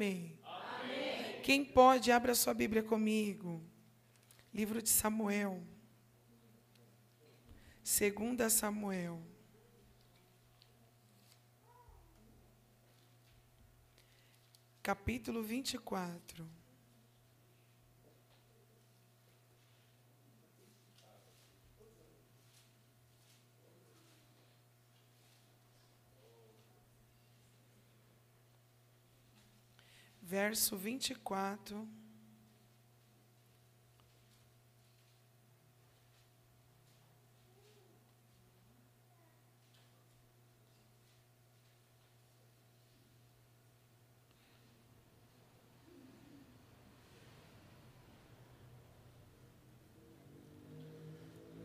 amém. amém. Quem pode, abra sua Bíblia comigo. Livro de Samuel. Segunda Samuel. Capítulo 24. Verso 24.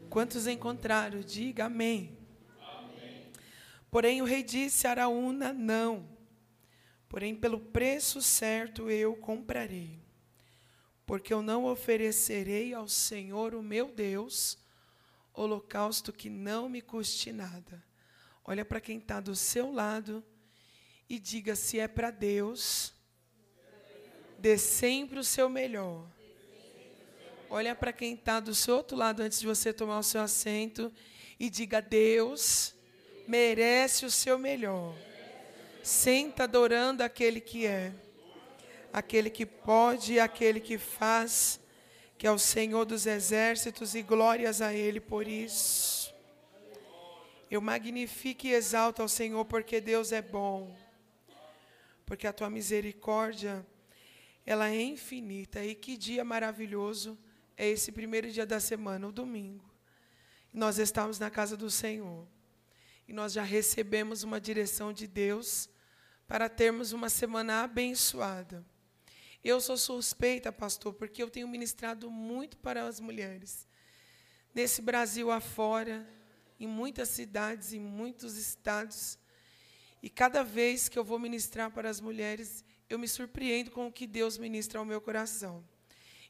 Quantos encontraram? Diga amém. amém. Porém, o rei disse a Araúna: Não. Porém, pelo preço certo eu comprarei. Porque eu não oferecerei ao Senhor, o meu Deus, holocausto que não me custe nada. Olha para quem está do seu lado e diga: se é para Deus, dê sempre o seu melhor. Olha para quem está do seu outro lado antes de você tomar o seu assento e diga: Deus merece o seu melhor. Senta adorando aquele que é, aquele que pode aquele que faz, que é o Senhor dos exércitos e glórias a Ele por isso. Eu magnifico e exalto ao Senhor porque Deus é bom, porque a tua misericórdia ela é infinita e que dia maravilhoso é esse primeiro dia da semana, o domingo. Nós estamos na casa do Senhor. E nós já recebemos uma direção de Deus para termos uma semana abençoada. Eu sou suspeita, pastor, porque eu tenho ministrado muito para as mulheres. Nesse Brasil afora, em muitas cidades, em muitos estados. E cada vez que eu vou ministrar para as mulheres, eu me surpreendo com o que Deus ministra ao meu coração.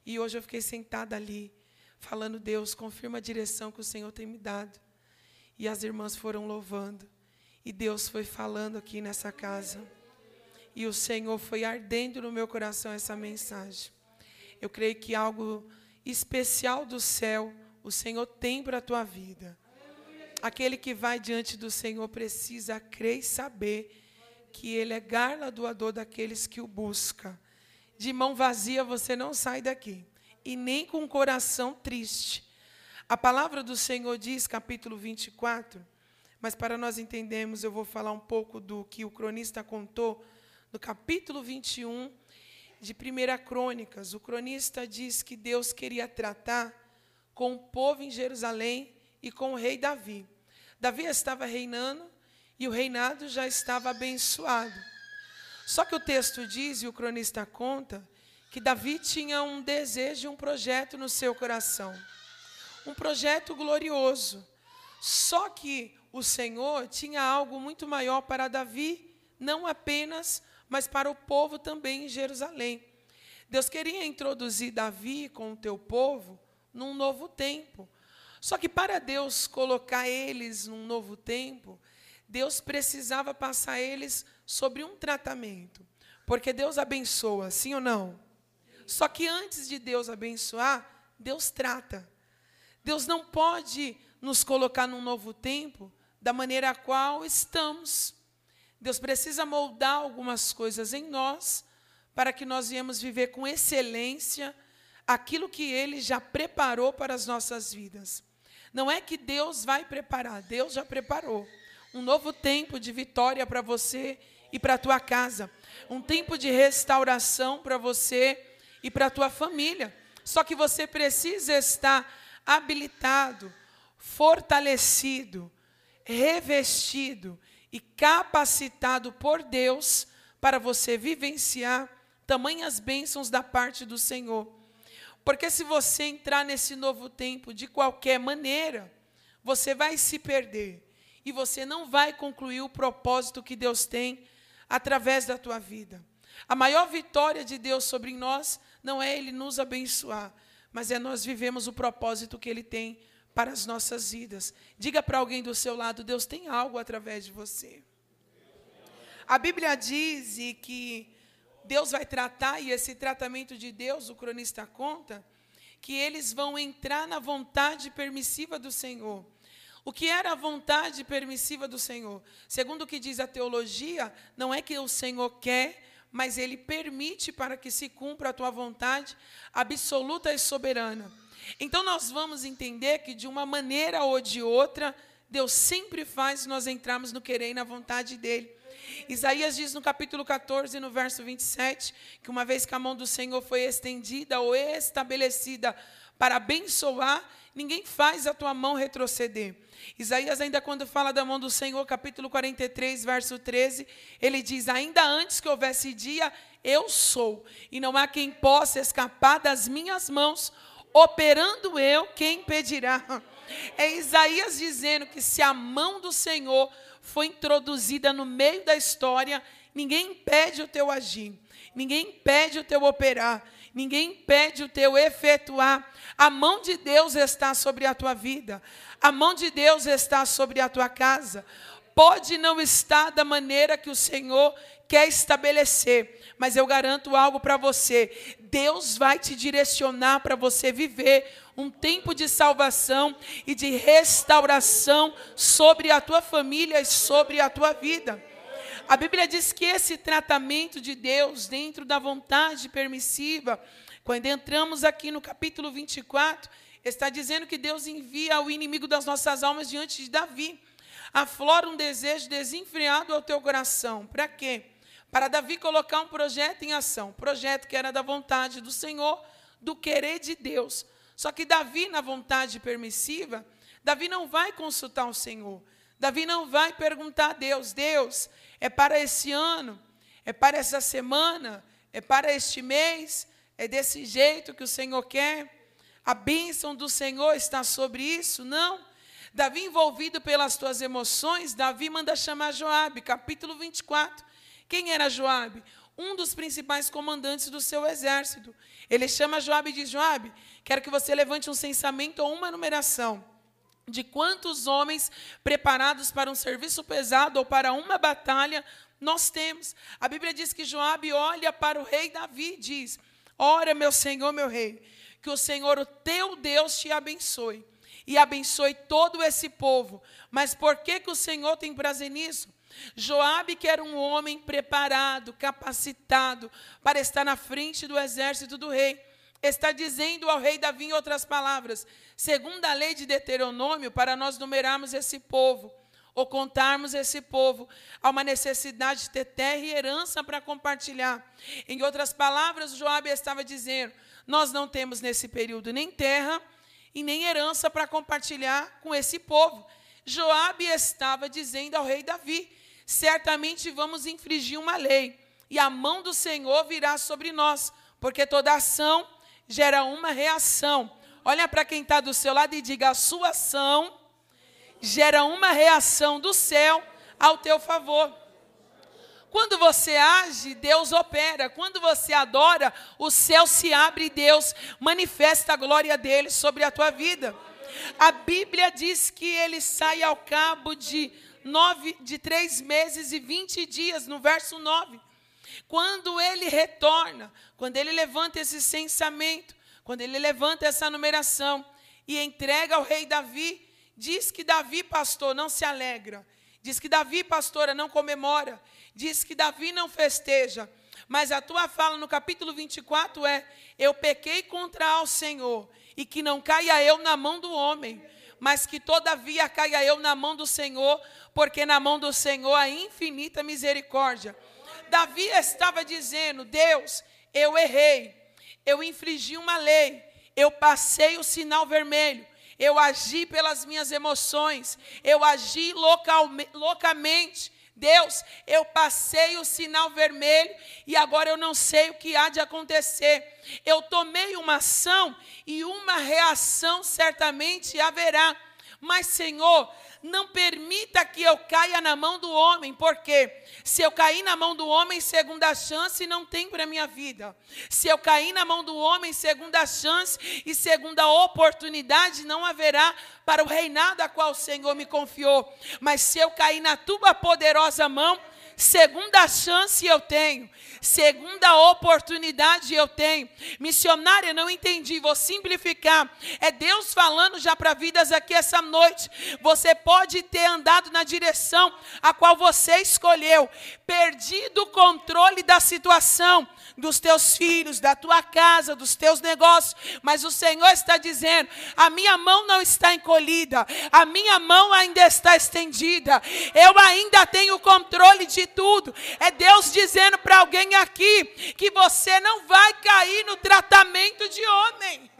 E hoje eu fiquei sentada ali, falando, Deus, confirma a direção que o Senhor tem me dado. E as irmãs foram louvando. E Deus foi falando aqui nessa casa. E o Senhor foi ardendo no meu coração essa mensagem. Eu creio que algo especial do céu o Senhor tem para a tua vida. Aquele que vai diante do Senhor precisa crer e saber que Ele é galardoador daqueles que o buscam de mão vazia você não sai daqui, e nem com o coração triste. A palavra do Senhor diz, capítulo 24, mas para nós entendermos, eu vou falar um pouco do que o cronista contou no capítulo 21 de 1 Crônicas. O cronista diz que Deus queria tratar com o povo em Jerusalém e com o rei Davi. Davi estava reinando e o reinado já estava abençoado. Só que o texto diz, e o cronista conta, que Davi tinha um desejo, um projeto no seu coração. Um projeto glorioso. Só que o Senhor tinha algo muito maior para Davi, não apenas, mas para o povo também em Jerusalém. Deus queria introduzir Davi com o teu povo num novo tempo. Só que para Deus colocar eles num novo tempo, Deus precisava passar eles sobre um tratamento. Porque Deus abençoa, sim ou não? Só que antes de Deus abençoar, Deus trata. Deus não pode nos colocar num novo tempo da maneira a qual estamos. Deus precisa moldar algumas coisas em nós para que nós viemos viver com excelência aquilo que Ele já preparou para as nossas vidas. Não é que Deus vai preparar, Deus já preparou um novo tempo de vitória para você e para a tua casa, um tempo de restauração para você e para a tua família. Só que você precisa estar habilitado, fortalecido, revestido e capacitado por Deus para você vivenciar tamanhas bênçãos da parte do Senhor. Porque se você entrar nesse novo tempo de qualquer maneira, você vai se perder e você não vai concluir o propósito que Deus tem através da tua vida. A maior vitória de Deus sobre nós não é Ele nos abençoar, mas é nós vivemos o propósito que Ele tem para as nossas vidas. Diga para alguém do seu lado: Deus tem algo através de você. A Bíblia diz que Deus vai tratar, e esse tratamento de Deus, o cronista conta, que eles vão entrar na vontade permissiva do Senhor. O que era a vontade permissiva do Senhor? Segundo o que diz a teologia, não é que o Senhor quer, mas ele permite para que se cumpra a tua vontade absoluta e soberana. Então nós vamos entender que de uma maneira ou de outra, Deus sempre faz nós entrarmos no querer e na vontade dele. Isaías diz no capítulo 14, no verso 27, que uma vez que a mão do Senhor foi estendida ou estabelecida para abençoar, ninguém faz a tua mão retroceder. Isaías, ainda quando fala da mão do Senhor, capítulo 43, verso 13, ele diz: Ainda antes que houvesse dia, eu sou, e não há quem possa escapar das minhas mãos, operando eu, quem impedirá? É Isaías dizendo que se a mão do Senhor foi introduzida no meio da história, ninguém impede o teu agir, ninguém impede o teu operar, ninguém impede o teu efetuar. A mão de Deus está sobre a tua vida. A mão de Deus está sobre a tua casa. Pode não estar da maneira que o Senhor quer estabelecer, mas eu garanto algo para você: Deus vai te direcionar para você viver um tempo de salvação e de restauração sobre a tua família e sobre a tua vida. A Bíblia diz que esse tratamento de Deus dentro da vontade permissiva, quando entramos aqui no capítulo 24, está dizendo que Deus envia o inimigo das nossas almas diante de Davi. Aflora um desejo desenfreado ao teu coração. Para quê? Para Davi colocar um projeto em ação. Projeto que era da vontade do Senhor, do querer de Deus. Só que Davi, na vontade permissiva, Davi não vai consultar o Senhor. Davi não vai perguntar a Deus: Deus, é para esse ano? É para essa semana? É para este mês? É desse jeito que o Senhor quer? A bênção do Senhor está sobre isso? Não. Davi, envolvido pelas tuas emoções, Davi manda chamar Joabe, capítulo 24. Quem era Joabe? Um dos principais comandantes do seu exército. Ele chama Joabe e diz: Joabe, quero que você levante um censamento ou uma numeração de quantos homens preparados para um serviço pesado ou para uma batalha nós temos. A Bíblia diz que Joabe olha para o rei Davi e diz: Ora, meu Senhor, meu rei, que o Senhor, o teu Deus, te abençoe e abençoe todo esse povo. Mas por que, que o Senhor tem prazer nisso? Joabe, que era um homem preparado, capacitado para estar na frente do exército do rei, está dizendo ao rei Davi em outras palavras, segundo a lei de Deuteronômio, para nós numerarmos esse povo, ou contarmos esse povo, há uma necessidade de ter terra e herança para compartilhar. Em outras palavras, Joabe estava dizendo: nós não temos nesse período nem terra e nem herança para compartilhar com esse povo. Joabe estava dizendo ao rei Davi: certamente vamos infringir uma lei, e a mão do Senhor virá sobre nós, porque toda ação gera uma reação. Olha para quem está do seu lado e diga: a sua ação gera uma reação do céu ao teu favor. Quando você age, Deus opera. Quando você adora, o céu se abre e Deus manifesta a glória dele sobre a tua vida. A Bíblia diz que ele sai ao cabo de nove, de três meses e vinte dias, no verso 9. Quando ele retorna, quando ele levanta esse censamento, quando ele levanta essa numeração e entrega ao rei Davi, diz que Davi, pastor, não se alegra. Diz que Davi, pastora, não comemora diz que Davi não festeja, mas a tua fala no capítulo 24 é: Eu pequei contra o Senhor, e que não caia eu na mão do homem, mas que todavia caia eu na mão do Senhor, porque na mão do Senhor há infinita misericórdia. Davi estava dizendo: Deus, eu errei, eu infringi uma lei, eu passei o sinal vermelho, eu agi pelas minhas emoções, eu agi localmente, loucamente, Deus, eu passei o sinal vermelho e agora eu não sei o que há de acontecer. Eu tomei uma ação e uma reação certamente haverá. Mas, Senhor, não permita que eu caia na mão do homem, porque se eu cair na mão do homem, segunda chance não tem para a minha vida. Se eu cair na mão do homem, segunda chance e segunda oportunidade não haverá para o reinado a qual o Senhor me confiou. Mas se eu cair na tua poderosa mão, segunda chance eu tenho, segunda oportunidade eu tenho. Missionária, não entendi, vou simplificar. É Deus falando já para vidas aqui essa noite. Você pode ter andado na direção a qual você escolheu, perdido o controle da situação, dos teus filhos, da tua casa, dos teus negócios, mas o Senhor está dizendo: a minha mão não está encolhida, a minha mão ainda está estendida, eu ainda tenho controle de tudo. É Deus dizendo para alguém aqui que você não vai cair no tratamento de homem.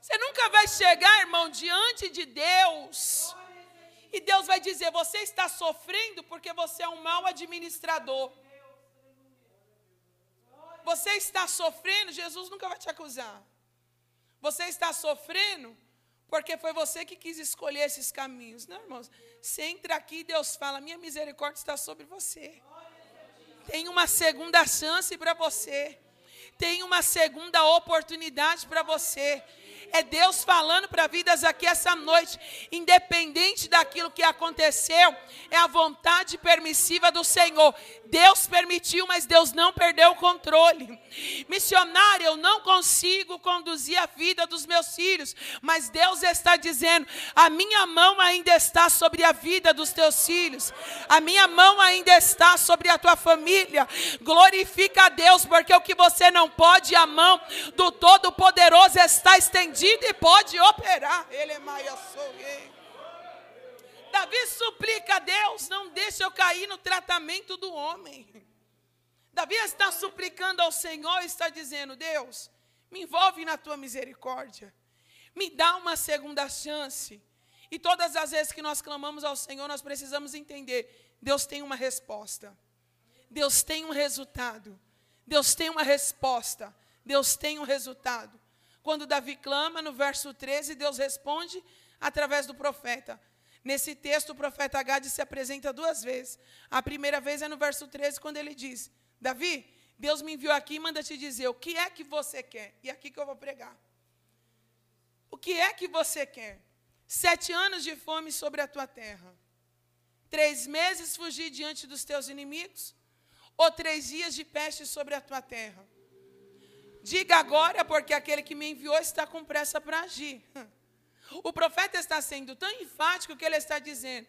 Você nunca vai chegar, irmão, diante de Deus. E Deus vai dizer: você está sofrendo porque você é um mau administrador você está sofrendo, Jesus nunca vai te acusar. Você está sofrendo porque foi você que quis escolher esses caminhos. Não, irmãos. Você entra aqui e Deus fala: Minha misericórdia está sobre você. Tem uma segunda chance para você. Tem uma segunda oportunidade para você. É Deus falando para vidas aqui essa noite, independente daquilo que aconteceu, é a vontade permissiva do Senhor. Deus permitiu, mas Deus não perdeu o controle. Missionário, eu não consigo conduzir a vida dos meus filhos, mas Deus está dizendo: a minha mão ainda está sobre a vida dos teus filhos, a minha mão ainda está sobre a tua família. Glorifica a Deus, porque o que você não pode, a mão do Todo-Poderoso está estendida e pode operar. Ele é Maia Davi suplica a Deus: não deixe eu cair no tratamento do homem. Davi está suplicando ao Senhor está dizendo: Deus, me envolve na tua misericórdia, me dá uma segunda chance. E todas as vezes que nós clamamos ao Senhor, nós precisamos entender: Deus tem uma resposta, Deus tem um resultado, Deus tem uma resposta, Deus tem um resultado. Quando Davi clama, no verso 13, Deus responde através do profeta. Nesse texto, o profeta Gade se apresenta duas vezes. A primeira vez é no verso 13, quando ele diz: Davi, Deus me enviou aqui e manda te dizer o que é que você quer. E é aqui que eu vou pregar. O que é que você quer? Sete anos de fome sobre a tua terra. Três meses fugir diante dos teus inimigos? Ou três dias de peste sobre a tua terra? Diga agora, porque aquele que me enviou está com pressa para agir. O profeta está sendo tão enfático que ele está dizendo: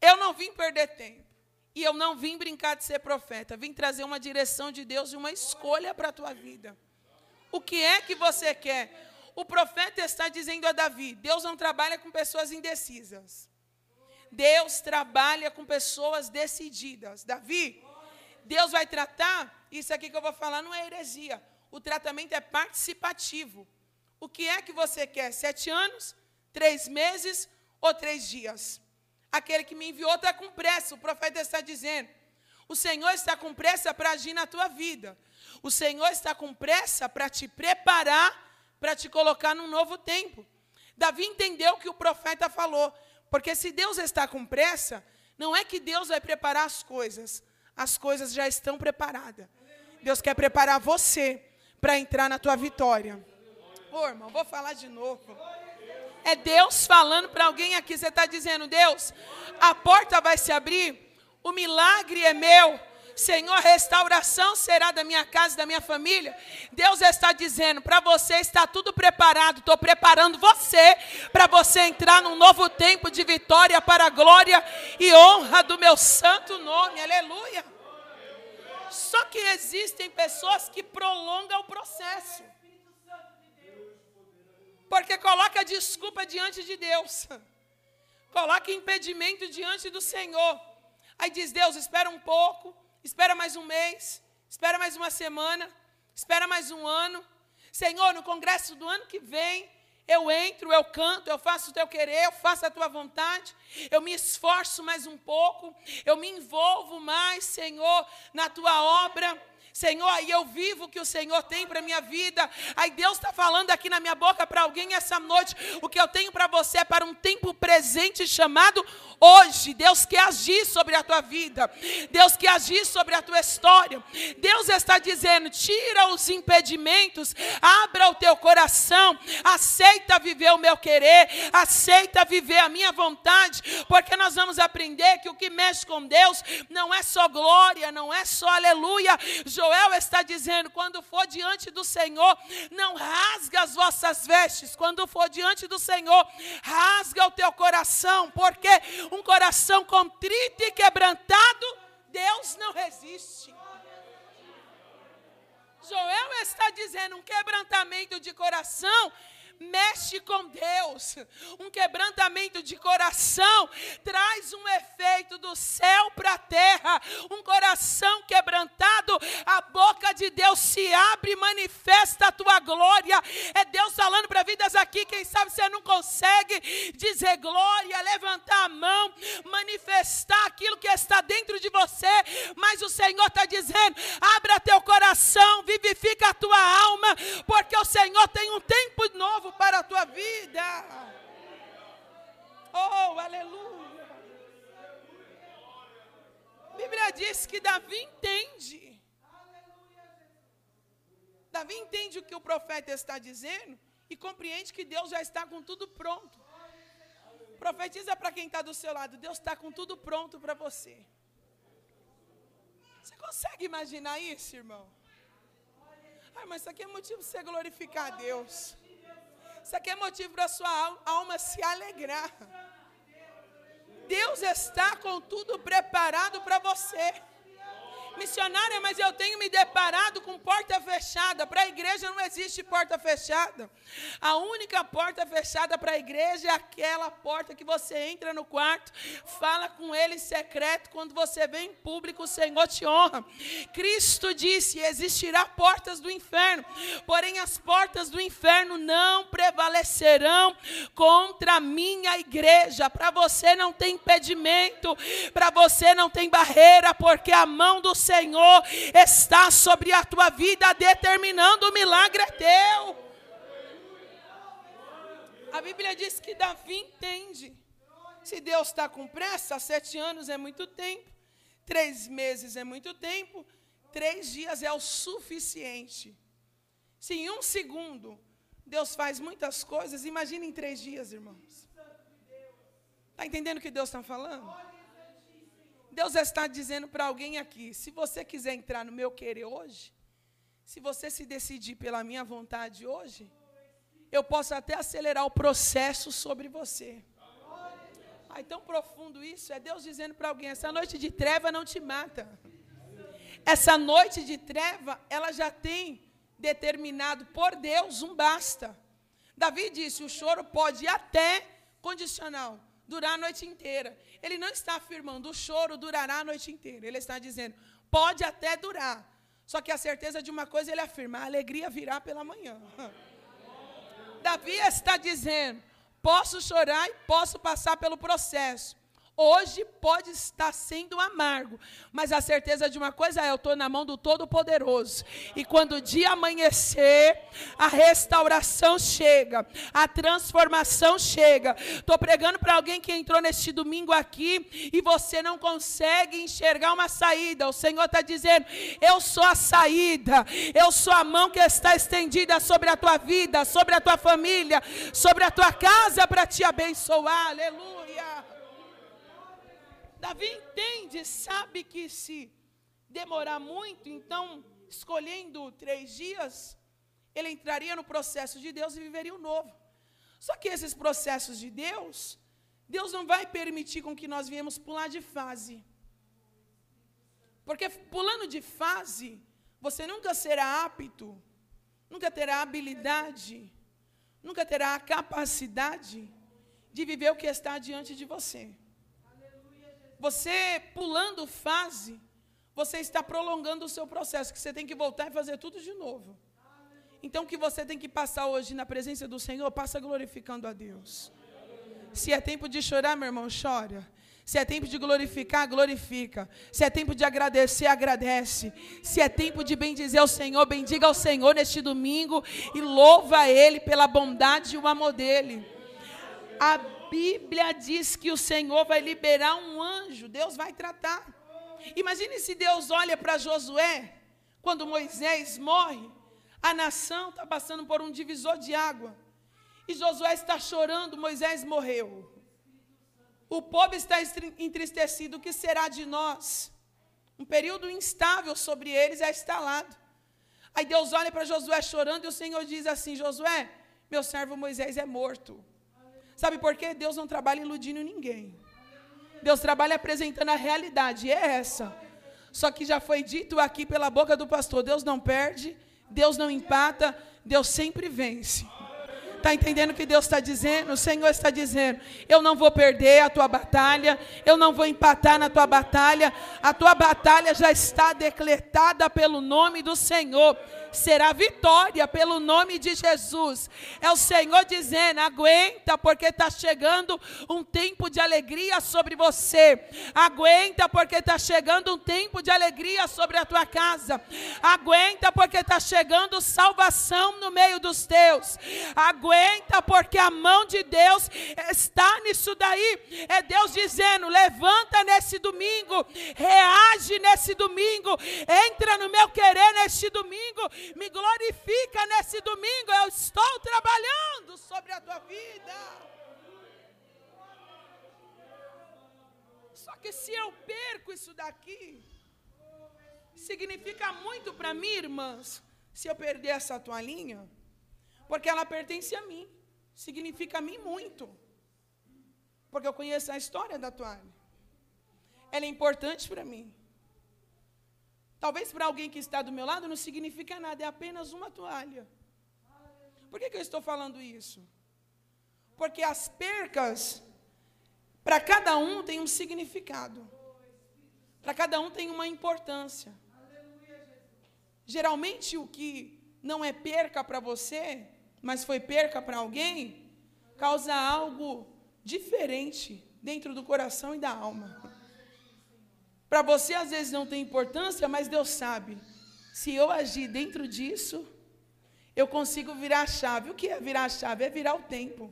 Eu não vim perder tempo. E eu não vim brincar de ser profeta. Vim trazer uma direção de Deus e uma escolha para a tua vida. O que é que você quer? O profeta está dizendo a Davi: Deus não trabalha com pessoas indecisas. Deus trabalha com pessoas decididas. Davi, Deus vai tratar, isso aqui que eu vou falar não é heresia. O tratamento é participativo. O que é que você quer? Sete anos? Três meses ou três dias? Aquele que me enviou está com pressa, o profeta está dizendo. O Senhor está com pressa para agir na tua vida. O Senhor está com pressa para te preparar, para te colocar num novo tempo. Davi entendeu o que o profeta falou. Porque se Deus está com pressa, não é que Deus vai preparar as coisas, as coisas já estão preparadas. Deus quer preparar você para entrar na tua vitória. Ô, irmão, vou falar de novo. É Deus falando para alguém aqui. Você está dizendo, Deus, a porta vai se abrir, o milagre é meu. Senhor, restauração será da minha casa, da minha família. Deus está dizendo, para você está tudo preparado. Estou preparando você para você entrar num novo tempo de vitória para a glória e honra do meu santo nome. Aleluia. Só que existem pessoas que prolongam o processo. Porque coloca desculpa diante de Deus. Coloca impedimento diante do Senhor. Aí diz: Deus, espera um pouco, espera mais um mês, espera mais uma semana, espera mais um ano. Senhor, no congresso do ano que vem, eu entro, eu canto, eu faço o teu querer, eu faço a tua vontade, eu me esforço mais um pouco, eu me envolvo mais, Senhor, na tua obra. Senhor, aí eu vivo o que o Senhor tem para minha vida. Aí Deus está falando aqui na minha boca para alguém essa noite. O que eu tenho para você é para um tempo presente chamado hoje. Deus quer agir sobre a tua vida. Deus quer agir sobre a tua história. Deus está dizendo: tira os impedimentos, abra o teu coração, aceita viver o meu querer, aceita viver a minha vontade, porque nós vamos aprender que o que mexe com Deus não é só glória, não é só aleluia. Joel está dizendo: quando for diante do Senhor, não rasga as vossas vestes, quando for diante do Senhor, rasga o teu coração, porque um coração contrito e quebrantado, Deus não resiste. Joel está dizendo um quebrantamento de coração mexe com Deus. Um quebrantamento de coração traz um efeito do céu para a terra. Um coração quebrantado, a boca de Deus se abre e manifesta a tua glória. É Deus falando para vidas aqui. Quem sabe você não consegue dizer glória, levantar a mão, manifestar aquilo que está dentro de você, mas o Senhor está dizendo: abra teu coração, vivifica a tua alma, porque o Senhor tem um tempo novo para a tua vida. Oh, aleluia. A Bíblia diz que Davi entende. Davi entende o que o profeta está dizendo e compreende que Deus já está com tudo pronto. Profetiza para quem está do seu lado: Deus está com tudo pronto para você. Você consegue imaginar isso, irmão? Ah, mas isso aqui é motivo você glorificar a Deus. Isso aqui é motivo para a sua alma se alegrar. Deus está com tudo preparado para você missionária, mas eu tenho me deparado com porta fechada. Para a igreja não existe porta fechada. A única porta fechada para a igreja é aquela porta que você entra no quarto, fala com ele em secreto. Quando você vem em público, o Senhor te honra. Cristo disse: existirá portas do inferno, porém as portas do inferno não prevalecerão contra a minha igreja. Para você não tem impedimento, para você não tem barreira, porque a mão do Senhor está sobre a tua vida, determinando o milagre é teu. A Bíblia diz que Davi entende. Se Deus está com pressa, sete anos é muito tempo, três meses é muito tempo, três dias é o suficiente. Se em um segundo Deus faz muitas coisas, imagine em três dias, irmãos. Está entendendo o que Deus está falando? Deus está dizendo para alguém aqui: se você quiser entrar no meu querer hoje, se você se decidir pela minha vontade hoje, eu posso até acelerar o processo sobre você. Ai, tão profundo isso. É Deus dizendo para alguém: essa noite de treva não te mata. Essa noite de treva, ela já tem determinado por Deus um basta. Davi disse: o choro pode até condicional durar a noite inteira. Ele não está afirmando o choro durará a noite inteira. Ele está dizendo, pode até durar. Só que a certeza de uma coisa ele afirma: a alegria virá pela manhã. Davi está dizendo: posso chorar e posso passar pelo processo. Hoje pode estar sendo amargo, mas a certeza de uma coisa é: eu estou na mão do Todo-Poderoso. E quando o dia amanhecer, a restauração chega, a transformação chega. Estou pregando para alguém que entrou neste domingo aqui e você não consegue enxergar uma saída. O Senhor está dizendo: Eu sou a saída, eu sou a mão que está estendida sobre a tua vida, sobre a tua família, sobre a tua casa para te abençoar. Aleluia. Davi entende, sabe que se demorar muito, então, escolhendo três dias, ele entraria no processo de Deus e viveria o novo. Só que esses processos de Deus, Deus não vai permitir com que nós viemos pular de fase. Porque pulando de fase, você nunca será apto, nunca terá habilidade, nunca terá a capacidade de viver o que está diante de você. Você pulando fase, você está prolongando o seu processo, que você tem que voltar e fazer tudo de novo. Então, o que você tem que passar hoje na presença do Senhor, passa glorificando a Deus. Se é tempo de chorar, meu irmão, chora. Se é tempo de glorificar, glorifica. Se é tempo de agradecer, agradece. Se é tempo de bendizer ao Senhor, bendiga ao Senhor neste domingo e louva a Ele pela bondade e o amor dEle. A Bíblia diz que o Senhor vai liberar um anjo, Deus vai tratar. Imagine se Deus olha para Josué, quando Moisés morre, a nação está passando por um divisor de água. E Josué está chorando, Moisés morreu. O povo está entristecido, o que será de nós? Um período instável sobre eles é instalado. Aí Deus olha para Josué chorando e o Senhor diz assim: Josué, meu servo Moisés é morto. Sabe por quê? Deus não trabalha iludindo ninguém. Deus trabalha apresentando a realidade, e é essa. Só que já foi dito aqui pela boca do pastor: Deus não perde, Deus não empata, Deus sempre vence. Está entendendo o que Deus está dizendo? O Senhor está dizendo: eu não vou perder a tua batalha, eu não vou empatar na tua batalha, a tua batalha já está decretada pelo nome do Senhor será vitória pelo nome de Jesus. É o Senhor dizendo: aguenta, porque está chegando um tempo de alegria sobre você. Aguenta, porque está chegando um tempo de alegria sobre a tua casa. Aguenta, porque está chegando salvação no meio dos teus. Aguenta, porque a mão de Deus está nisso daí. É Deus dizendo: levanta nesse domingo, reage nesse domingo, entra no meu querer neste domingo me glorifica nesse domingo. Eu estou trabalhando sobre a tua vida. Só que se eu perco isso daqui, significa muito para mim, irmãs, se eu perder essa toalhinha, porque ela pertence a mim. Significa a mim muito. Porque eu conheço a história da toalha. Ela é importante para mim. Talvez para alguém que está do meu lado não significa nada, é apenas uma toalha. Por que, que eu estou falando isso? Porque as percas, para cada um tem um significado. Para cada um tem uma importância. Geralmente o que não é perca para você, mas foi perca para alguém, causa algo diferente dentro do coração e da alma. Para você às vezes não tem importância, mas Deus sabe. Se eu agir dentro disso, eu consigo virar a chave. O que é virar a chave? É virar o tempo.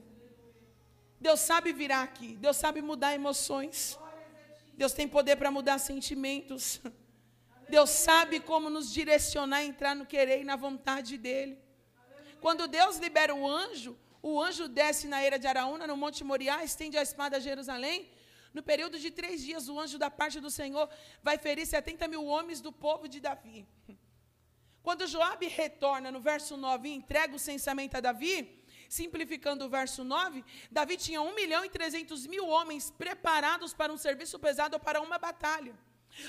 Deus sabe virar aqui. Deus sabe mudar emoções. Deus tem poder para mudar sentimentos. Deus sabe como nos direcionar entrar no querer e na vontade dEle. Quando Deus libera o anjo, o anjo desce na era de Araúna, no Monte Moriá, estende a espada a Jerusalém no período de três dias, o anjo da parte do Senhor vai ferir 70 mil homens do povo de Davi. Quando Joabe retorna no verso 9 e entrega o censamento a Davi, simplificando o verso 9, Davi tinha 1 milhão e 300 mil homens preparados para um serviço pesado ou para uma batalha.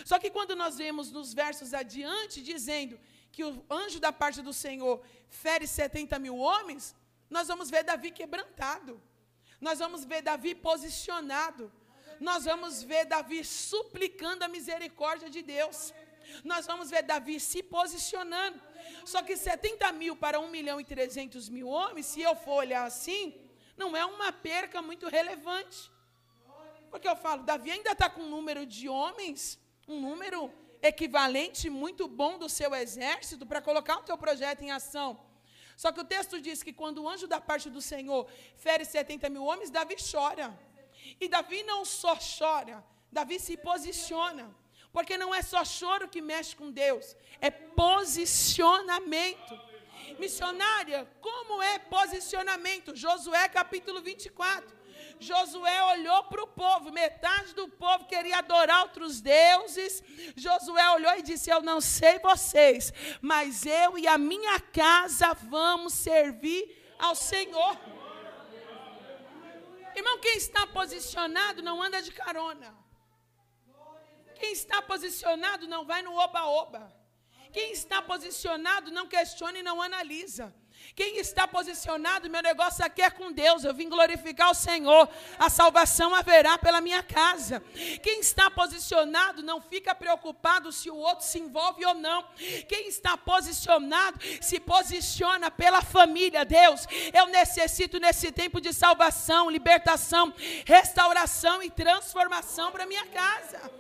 Só que quando nós vemos nos versos adiante, dizendo que o anjo da parte do Senhor fere 70 mil homens, nós vamos ver Davi quebrantado. Nós vamos ver Davi posicionado nós vamos ver Davi suplicando a misericórdia de Deus. Nós vamos ver Davi se posicionando. Só que 70 mil para 1 milhão e 300 mil homens, se eu for olhar assim, não é uma perca muito relevante. Porque eu falo, Davi ainda está com um número de homens, um número equivalente muito bom do seu exército para colocar o teu projeto em ação. Só que o texto diz que quando o anjo da parte do Senhor fere 70 mil homens, Davi chora. E Davi não só chora, Davi se posiciona. Porque não é só choro que mexe com Deus, é posicionamento. Missionária, como é posicionamento? Josué capítulo 24. Josué olhou para o povo, metade do povo queria adorar outros deuses. Josué olhou e disse: Eu não sei vocês, mas eu e a minha casa vamos servir ao Senhor. Irmão, quem está posicionado não anda de carona. Quem está posicionado não vai no oba-oba. Quem está posicionado não questiona e não analisa. Quem está posicionado, meu negócio aqui é com Deus. Eu vim glorificar o Senhor. A salvação haverá pela minha casa. Quem está posicionado não fica preocupado se o outro se envolve ou não. Quem está posicionado se posiciona pela família. Deus, eu necessito nesse tempo de salvação, libertação, restauração e transformação para minha casa.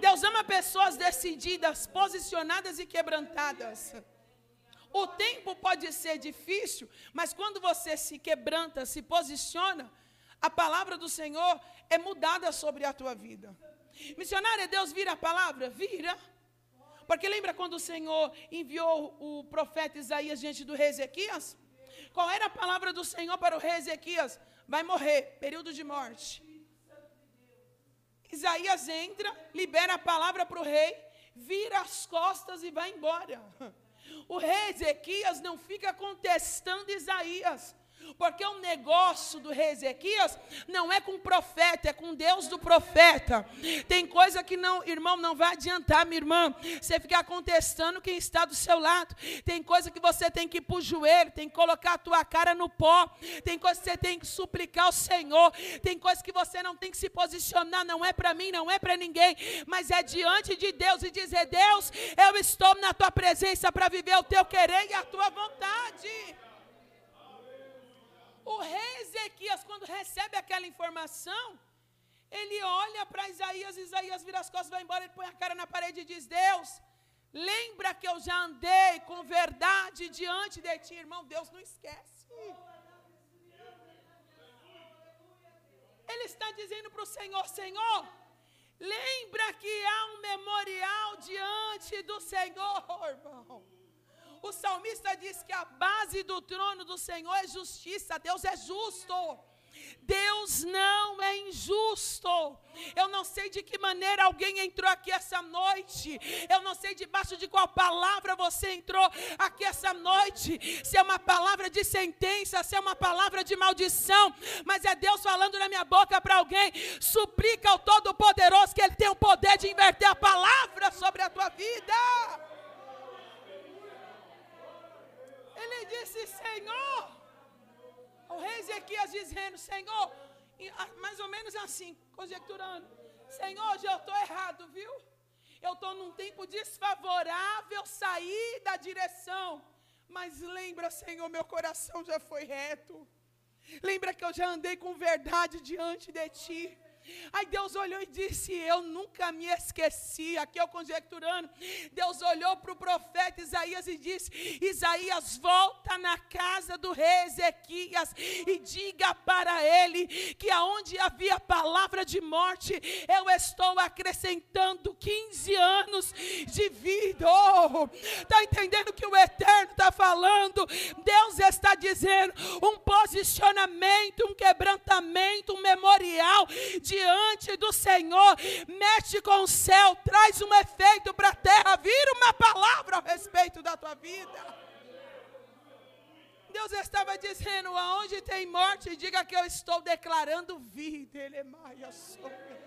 Deus ama pessoas decididas, posicionadas e quebrantadas. O tempo pode ser difícil, mas quando você se quebranta, se posiciona, a palavra do Senhor é mudada sobre a tua vida. Missionária, Deus vira a palavra? Vira. Porque lembra quando o Senhor enviou o profeta Isaías diante do rei Ezequias? Qual era a palavra do Senhor para o rei Ezequias? Vai morrer, período de morte. Isaías entra, libera a palavra para o rei, vira as costas e vai embora. O rei Ezequias não fica contestando Isaías. Porque o negócio do rei Ezequias não é com o profeta, é com Deus do profeta. Tem coisa que não, irmão, não vai adiantar, minha irmã, você ficar contestando quem está do seu lado. Tem coisa que você tem que ir para o joelho, tem que colocar a tua cara no pó. Tem coisa que você tem que suplicar ao Senhor. Tem coisa que você não tem que se posicionar, não é para mim, não é para ninguém, mas é diante de Deus e dizer: Deus, eu estou na tua presença para viver o teu querer e a tua vontade. O rei Ezequias, quando recebe aquela informação, ele olha para Isaías, Isaías vira as costas, vai embora, ele põe a cara na parede e diz: Deus, lembra que eu já andei com verdade diante de ti, irmão. Deus não esquece. Ele está dizendo para o Senhor: Senhor, lembra que há um memorial diante do Senhor, irmão. O salmista diz que a base do trono do Senhor é justiça, Deus é justo. Deus não é injusto. Eu não sei de que maneira alguém entrou aqui essa noite. Eu não sei debaixo de qual palavra você entrou aqui essa noite. Se é uma palavra de sentença, se é uma palavra de maldição. Mas é Deus falando na minha boca para alguém. Suplica ao Todo-Poderoso que Ele tem o poder de inverter a palavra sobre a tua vida. Ele disse: Senhor, o rei Ezequias dizendo: Senhor, mais ou menos assim, conjecturando: Senhor, já estou errado, viu? Eu estou num tempo desfavorável, sair da direção. Mas lembra, Senhor, meu coração já foi reto. Lembra que eu já andei com verdade diante de Ti. Aí Deus olhou e disse: Eu nunca me esqueci. Aqui eu conjecturando. Deus olhou para o profeta Isaías e disse: Isaías, volta na casa do rei Ezequias e diga para ele que aonde havia palavra de morte, eu estou acrescentando 15 anos de vida. Está oh, entendendo que o Eterno está falando? Deus está dizendo um posicionamento, um quebrantamento, um memorial de diante do Senhor, mexe com o céu, traz um efeito para a terra, vira uma palavra a respeito da tua vida. Deus estava dizendo: aonde tem morte, diga que eu estou declarando vida. Ele é maia sobre.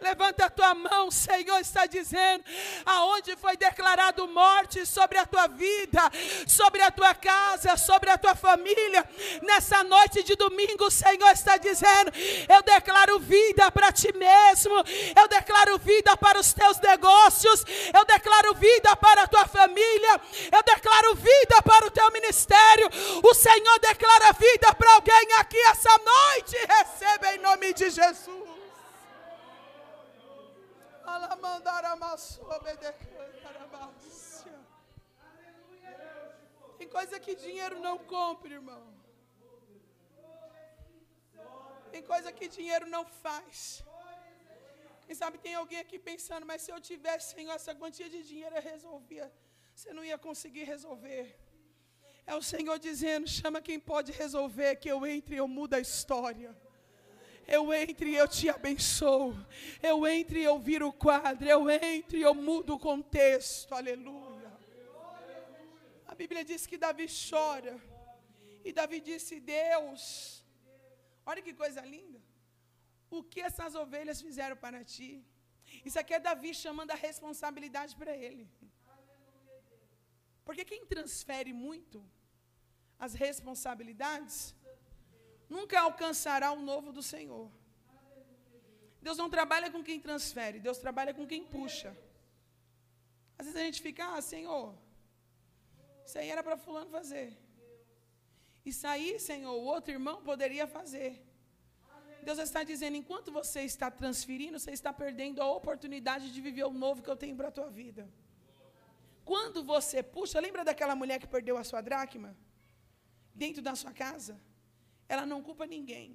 Levanta a tua mão, o Senhor está dizendo: aonde foi declarado morte sobre a tua vida, sobre a tua casa, sobre a tua família. Nessa noite de domingo, o Senhor está dizendo: eu declaro vida para ti mesmo, eu declaro vida para os teus negócios, eu declaro vida para a tua família, eu declaro vida para o teu ministério. O Senhor declara vida para alguém aqui essa noite. Receba em nome de Jesus. Tem coisa que dinheiro não compra, irmão. Tem coisa que dinheiro não faz. Quem sabe tem alguém aqui pensando, mas se eu tivesse, Senhor, essa quantia de dinheiro eu resolvia. Você não ia conseguir resolver. É o Senhor dizendo: chama quem pode resolver, que eu entre e eu mudo a história. Eu entro e eu te abençoo. Eu entro e eu viro o quadro. Eu entro e eu mudo o contexto. Aleluia. A Bíblia diz que Davi chora. E Davi disse: Deus, olha que coisa linda. O que essas ovelhas fizeram para ti? Isso aqui é Davi chamando a responsabilidade para ele. Porque quem transfere muito as responsabilidades nunca alcançará o novo do Senhor. Deus não trabalha com quem transfere, Deus trabalha com quem puxa. Às vezes a gente fica, ah, Senhor, isso aí era para fulano fazer. Isso aí, Senhor, o outro irmão poderia fazer. Deus está dizendo, enquanto você está transferindo, você está perdendo a oportunidade de viver o novo que eu tenho para a tua vida. Quando você puxa, lembra daquela mulher que perdeu a sua dracma? Dentro da sua casa? Ela não culpa ninguém.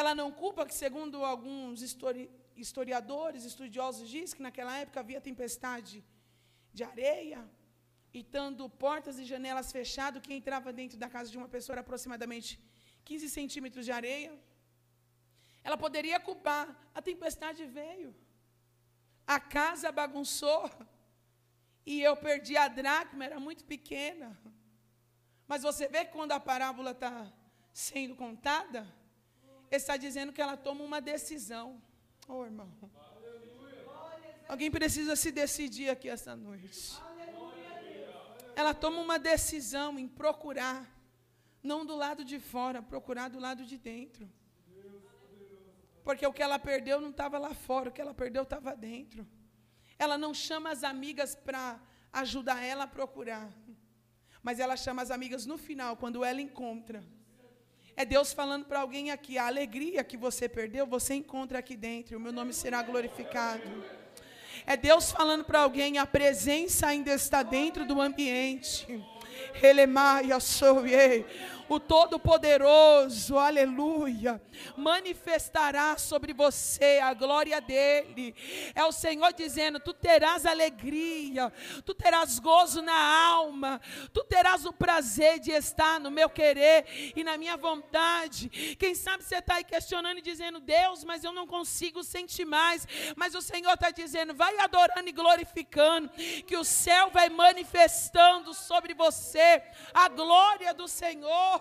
Ela não culpa que, segundo alguns histori historiadores, estudiosos, diz que naquela época havia tempestade de areia, e estando portas e janelas fechadas, que entrava dentro da casa de uma pessoa era aproximadamente 15 centímetros de areia. Ela poderia culpar, a tempestade veio, a casa bagunçou, e eu perdi a dracma, era muito pequena. Mas você vê que quando a parábola está sendo contada, ele está dizendo que ela toma uma decisão. Oh, irmão. Alguém precisa se decidir aqui essa noite. Ela toma uma decisão em procurar, não do lado de fora, procurar do lado de dentro. Porque o que ela perdeu não estava lá fora, o que ela perdeu estava dentro. Ela não chama as amigas para ajudar ela a procurar. Mas ela chama as amigas no final, quando ela encontra. É Deus falando para alguém aqui: a alegria que você perdeu, você encontra aqui dentro, o meu nome será glorificado. É Deus falando para alguém: a presença ainda está dentro do ambiente. Elemaia sou o Todo-Poderoso, aleluia, manifestará sobre você a glória dele. É o Senhor dizendo: Tu terás alegria, tu terás gozo na alma, tu terás o prazer de estar no meu querer e na minha vontade. Quem sabe você está aí questionando e dizendo: Deus, mas eu não consigo sentir mais. Mas o Senhor está dizendo: Vai adorando e glorificando, que o céu vai manifestando sobre você a glória do Senhor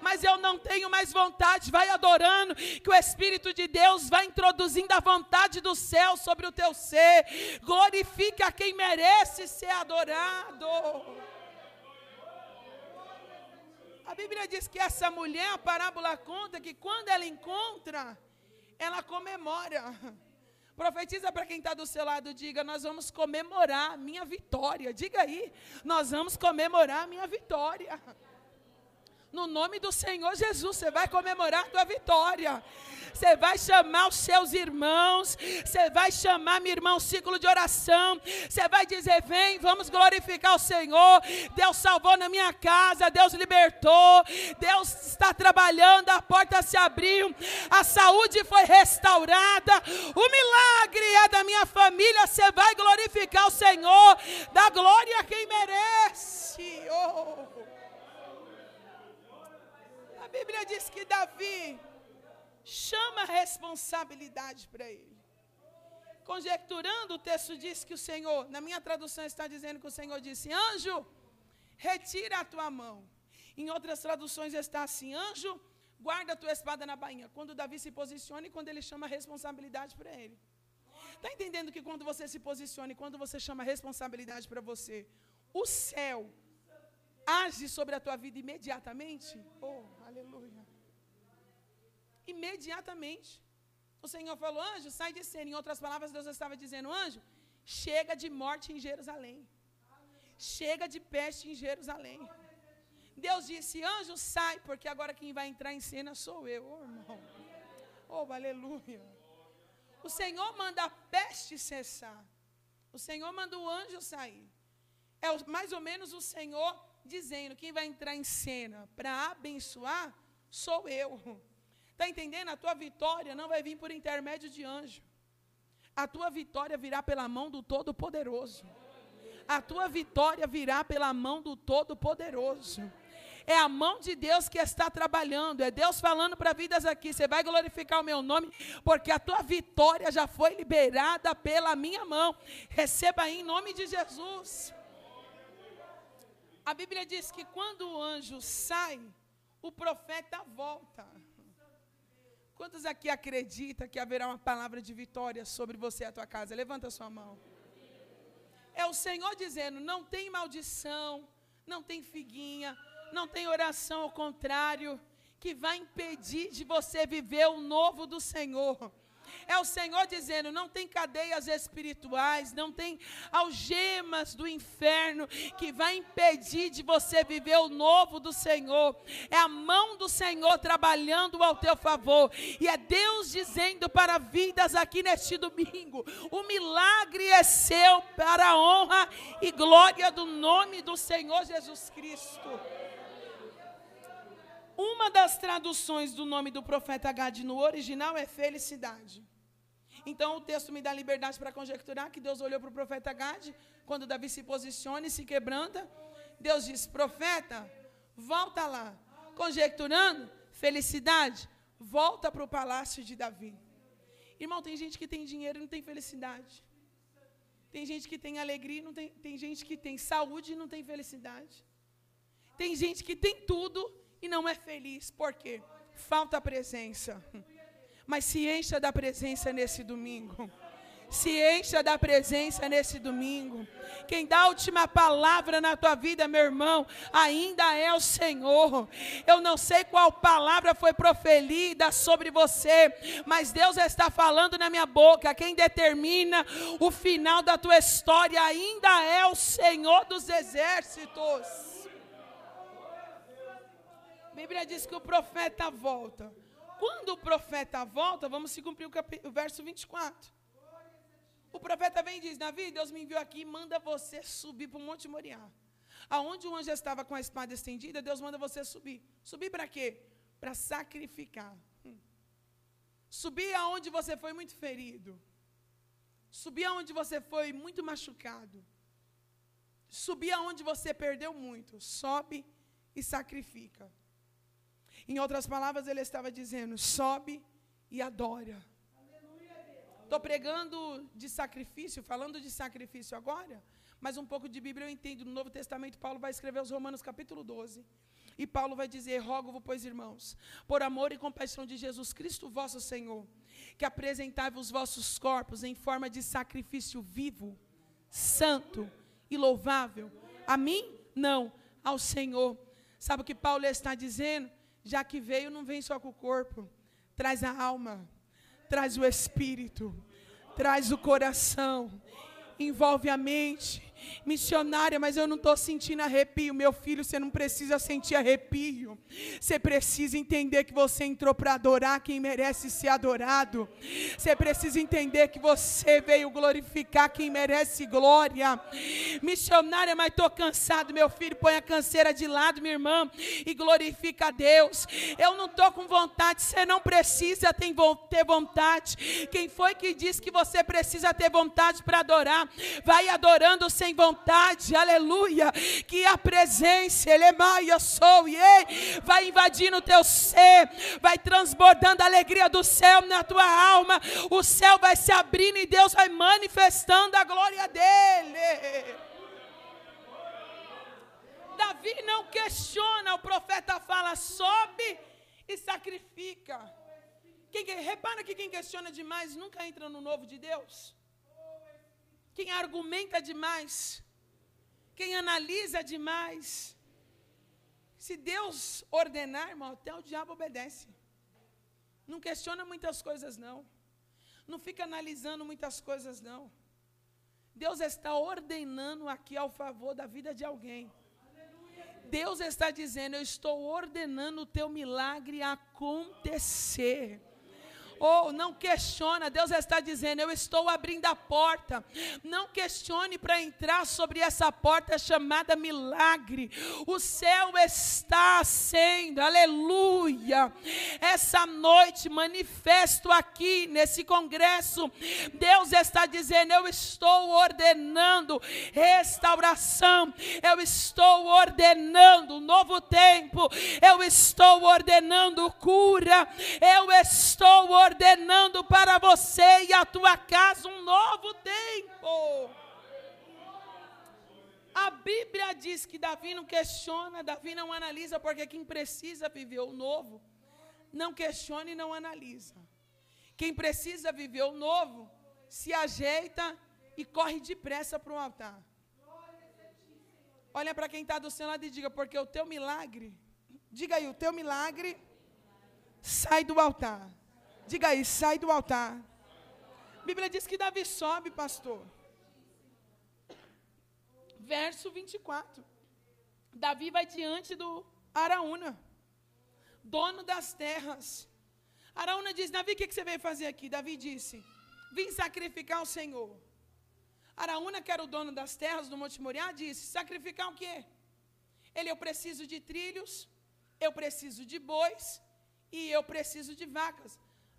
mas eu não tenho mais vontade. Vai adorando, que o Espírito de Deus vai introduzindo a vontade do céu sobre o teu ser. Glorifique a quem merece ser adorado. A Bíblia diz que essa mulher, a parábola conta que quando ela encontra, ela comemora. Profetiza para quem está do seu lado, diga: Nós vamos comemorar minha vitória. Diga aí, nós vamos comemorar minha vitória. No nome do Senhor Jesus, você vai comemorar a tua vitória. Você vai chamar os seus irmãos, você vai chamar meu irmão ciclo de oração. Você vai dizer: "Vem, vamos glorificar o Senhor. Deus salvou na minha casa, Deus libertou, Deus está trabalhando, a porta se abriu, a saúde foi restaurada. O milagre é da minha família. Você vai glorificar o Senhor, dá glória a quem merece." Oh. Bíblia diz que Davi chama a responsabilidade para ele. Conjecturando, o texto diz que o Senhor, na minha tradução está dizendo que o Senhor disse: Anjo, retira a tua mão. Em outras traduções está assim: Anjo, guarda a tua espada na bainha. Quando Davi se posiciona e quando ele chama a responsabilidade para ele. Está entendendo que quando você se posiciona e quando você chama a responsabilidade para você, o céu age sobre a tua vida imediatamente? Oh, aleluia. Imediatamente. O Senhor falou, anjo, sai de cena. Em outras palavras, Deus estava dizendo, anjo, chega de morte em Jerusalém. Chega de peste em Jerusalém. Deus disse, anjo, sai, porque agora quem vai entrar em cena sou eu, oh, irmão. Oh, aleluia. O Senhor manda a peste cessar. O Senhor manda o anjo sair. É mais ou menos o Senhor dizendo: quem vai entrar em cena para abençoar sou eu. Está entendendo? A tua vitória não vai vir por intermédio de anjo. A tua vitória virá pela mão do Todo-Poderoso. A tua vitória virá pela mão do Todo-Poderoso. É a mão de Deus que está trabalhando. É Deus falando para vidas aqui. Você vai glorificar o meu nome, porque a tua vitória já foi liberada pela minha mão. Receba aí em nome de Jesus. A Bíblia diz que quando o anjo sai, o profeta volta. Quantos aqui acreditam que haverá uma palavra de vitória sobre você e a tua casa? Levanta a sua mão. É o Senhor dizendo: não tem maldição, não tem figuinha, não tem oração ao contrário, que vai impedir de você viver o novo do Senhor. É o Senhor dizendo: não tem cadeias espirituais, não tem algemas do inferno que vai impedir de você viver o novo do Senhor. É a mão do Senhor trabalhando ao teu favor. E é Deus dizendo para vidas aqui neste domingo: o milagre é seu para a honra e glória do nome do Senhor Jesus Cristo. Uma das traduções do nome do profeta Gad no original é felicidade. Então o texto me dá liberdade para conjecturar que Deus olhou para o profeta Gade, quando Davi se posiciona e se quebranta. Deus diz: profeta, volta lá. Conjecturando, felicidade, volta para o palácio de Davi. Irmão, tem gente que tem dinheiro e não tem felicidade. Tem gente que tem alegria, não tem, tem gente que tem saúde e não tem felicidade. Tem gente que tem tudo e não é feliz. Por quê? Falta presença. Mas se encha da presença nesse domingo. Se encha da presença nesse domingo. Quem dá a última palavra na tua vida, meu irmão, ainda é o Senhor. Eu não sei qual palavra foi proferida sobre você, mas Deus está falando na minha boca. Quem determina o final da tua história ainda é o Senhor dos exércitos. A Bíblia diz que o profeta volta. Quando o profeta volta, vamos se cumprir o, o verso 24. O profeta vem e diz: Davi, Deus me enviou aqui e manda você subir para o Monte Moriá. Aonde o anjo estava com a espada estendida, Deus manda você subir. Subir para quê? Para sacrificar. Hum. Subir aonde você foi muito ferido. Subir aonde você foi muito machucado. Subir aonde você perdeu muito. Sobe e sacrifica. Em outras palavras, ele estava dizendo: sobe e adora. Estou pregando de sacrifício, falando de sacrifício agora, mas um pouco de Bíblia eu entendo. No Novo Testamento, Paulo vai escrever os Romanos capítulo 12. E Paulo vai dizer: Rogo-vos, pois, irmãos, por amor e compaixão de Jesus Cristo, vosso Senhor, que apresentai os vossos corpos em forma de sacrifício vivo, santo e louvável. A mim? Não, ao Senhor. Sabe o que Paulo está dizendo? Já que veio, não vem só com o corpo, traz a alma, traz o espírito, traz o coração, envolve a mente, missionária, mas eu não estou sentindo arrepio. Meu filho, você não precisa sentir arrepio. Você precisa entender que você entrou para adorar quem merece ser adorado. Você precisa entender que você veio glorificar quem merece glória. Missionária, mas estou cansado. Meu filho, põe a canseira de lado, minha irmã, e glorifica a Deus. Eu não estou com vontade. Você não precisa ter vontade. Quem foi que disse que você precisa ter vontade para adorar? Vai adorando sem vontade, aleluia, que a presença, ele é sou, e vai invadindo o teu ser, vai transbordando a alegria do céu na tua alma, o céu vai se abrindo e Deus vai manifestando a glória dele. Davi não questiona, o profeta fala, sobe e sacrifica. Quem, repara que quem questiona demais nunca entra no novo de Deus. Quem argumenta demais, quem analisa demais. Se Deus ordenar, irmão, até o diabo obedece. Não questiona muitas coisas, não. Não fica analisando muitas coisas, não. Deus está ordenando aqui ao favor da vida de alguém. Deus está dizendo: Eu estou ordenando o teu milagre acontecer. Oh, não questiona, Deus está dizendo: Eu estou abrindo a porta. Não questione para entrar sobre essa porta chamada milagre. O céu está sendo, aleluia. Essa noite, manifesto aqui nesse congresso, Deus está dizendo: Eu estou ordenando restauração, eu estou ordenando novo tempo, eu estou ordenando cura, eu estou ordenando ordenando para você e a tua casa um novo tempo. A Bíblia diz que Davi não questiona, Davi não analisa, porque quem precisa viver o novo, não questiona e não analisa. Quem precisa viver o novo, se ajeita e corre depressa para o altar. Olha para quem está do seu lado e diga, porque o teu milagre, diga aí, o teu milagre sai do altar. Diga aí, sai do altar. A Bíblia diz que Davi sobe, pastor. Verso 24. Davi vai diante do Araúna, dono das terras. Araúna diz: Davi, o que, você veio fazer aqui? Davi disse: Vim sacrificar o Senhor. Araúna, que era o dono das terras do Monte Moriá, disse: Sacrificar o quê? Ele, eu preciso de trilhos, eu preciso de bois e eu preciso de vacas.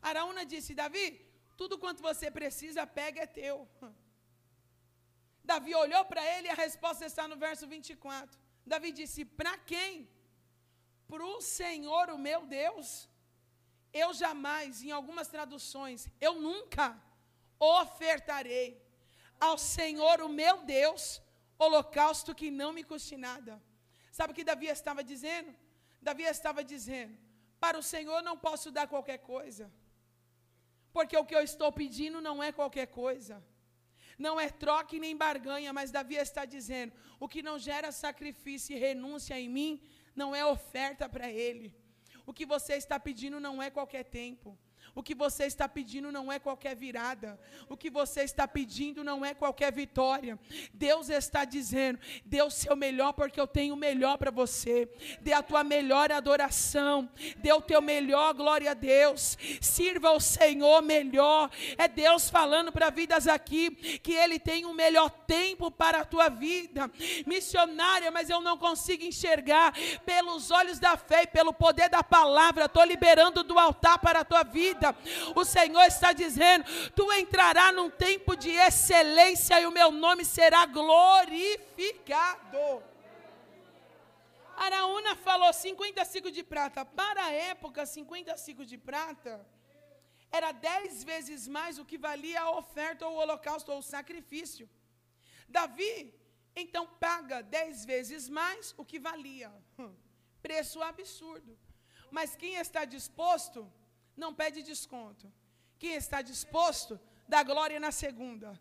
Araúna disse: Davi, Tudo quanto você precisa, pega é teu. Davi olhou para ele e a resposta está no verso 24. Davi disse: Para quem? Para o Senhor, o meu Deus. Eu jamais, em algumas traduções, eu nunca ofertarei ao Senhor, o meu Deus, holocausto que não me custe nada. Sabe o que Davi estava dizendo? Davi estava dizendo: Para o Senhor não posso dar qualquer coisa, porque o que eu estou pedindo não é qualquer coisa. Não é troca nem barganha, mas Davi está dizendo: o que não gera sacrifício e renúncia em mim, não é oferta para Ele. O que você está pedindo não é qualquer tempo. O que você está pedindo não é qualquer virada. O que você está pedindo não é qualquer vitória. Deus está dizendo: dê o seu melhor, porque eu tenho o melhor para você. Dê a tua melhor adoração. Dê o teu melhor, glória a Deus. Sirva o Senhor melhor. É Deus falando para vidas aqui que Ele tem o um melhor tempo para a tua vida. Missionária, mas eu não consigo enxergar pelos olhos da fé e pelo poder da palavra. Estou liberando do altar para a tua vida vida. O Senhor está dizendo: tu entrarás num tempo de excelência e o meu nome será glorificado. Araúna falou 50 ciclos de prata. Para a época, 50 ciclos de prata era dez vezes mais o que valia a oferta ou o holocausto ou o sacrifício. Davi, então, paga dez vezes mais o que valia. Hum, preço absurdo. Mas quem está disposto não pede desconto. Quem está disposto, dá glória na segunda,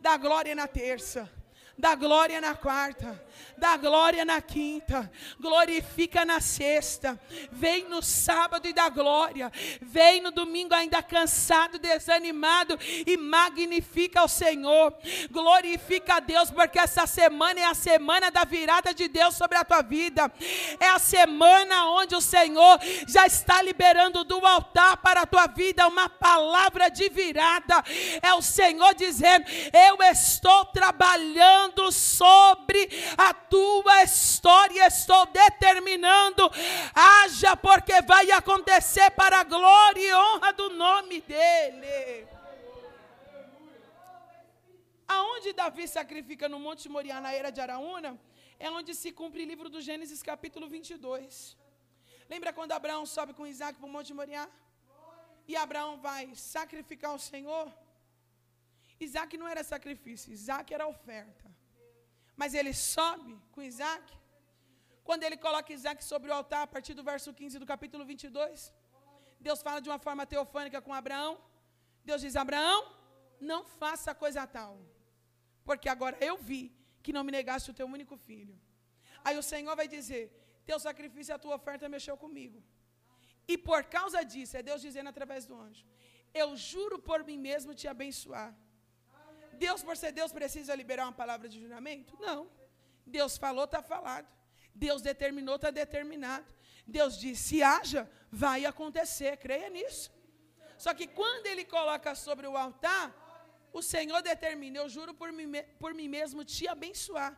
dá glória na terça dá glória na quarta, dá glória na quinta, glorifica na sexta, vem no sábado e dá glória, vem no domingo ainda cansado, desanimado e magnifica o Senhor, glorifica a Deus, porque essa semana é a semana da virada de Deus sobre a tua vida, é a semana onde o Senhor já está liberando do altar para a tua vida uma palavra de virada, é o Senhor dizendo: Eu estou trabalhando falando sobre a tua história. Estou determinando, haja, porque vai acontecer para a glória e honra do nome dEle. Aonde Davi sacrifica no Monte Moriá, na era de Araúna, é onde se cumpre o livro do Gênesis, capítulo 22. Lembra quando Abraão sobe com Isaac para o Monte Moriá? E Abraão vai sacrificar o Senhor? Isaac não era sacrifício, Isaac era oferta. Mas ele sobe com Isaac. Quando ele coloca Isaac sobre o altar, a partir do verso 15 do capítulo 22, Deus fala de uma forma teofânica com Abraão. Deus diz: Abraão, não faça coisa tal, porque agora eu vi que não me negaste o teu único filho. Aí o Senhor vai dizer: Teu sacrifício e a tua oferta mexeu comigo. E por causa disso, é Deus dizendo através do anjo: Eu juro por mim mesmo te abençoar Deus, por ser Deus, precisa liberar uma palavra de juramento? Não. Deus falou, está falado. Deus determinou, está determinado. Deus disse, haja, vai acontecer, creia nisso. Só que quando ele coloca sobre o altar, o Senhor determina, eu juro por mim, por mim mesmo te abençoar.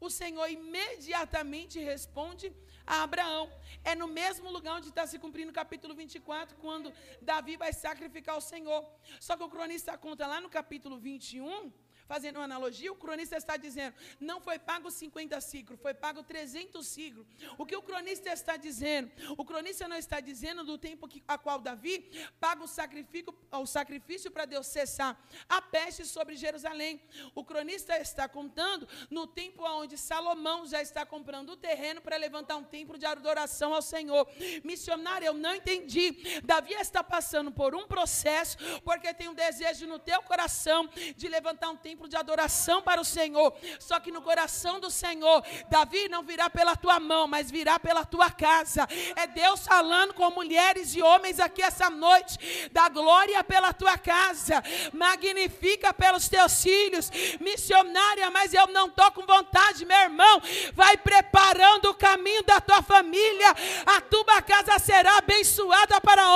O Senhor imediatamente responde a Abraão. É no mesmo lugar onde está se cumprindo o capítulo 24, quando Davi vai sacrificar o Senhor. Só que o cronista conta lá no capítulo 21 fazendo uma analogia, o cronista está dizendo, não foi pago 50 ciclos, foi pago 300 ciclos. O que o cronista está dizendo? O cronista não está dizendo do tempo que, a qual Davi paga o sacrifício, o sacrifício para Deus cessar a peste sobre Jerusalém. O cronista está contando no tempo onde Salomão já está comprando o terreno para levantar um templo de adoração ao Senhor. Missionário, eu não entendi. Davi está passando por um processo, porque tem um desejo no teu coração de levantar um templo templo de adoração para o Senhor. Só que no coração do Senhor, Davi não virá pela tua mão, mas virá pela tua casa. É Deus falando com mulheres e homens aqui essa noite. Dá glória pela tua casa, magnifica pelos teus filhos. Missionária, mas eu não estou com vontade, meu irmão. Vai preparando o caminho da tua família. A tua casa será abençoada para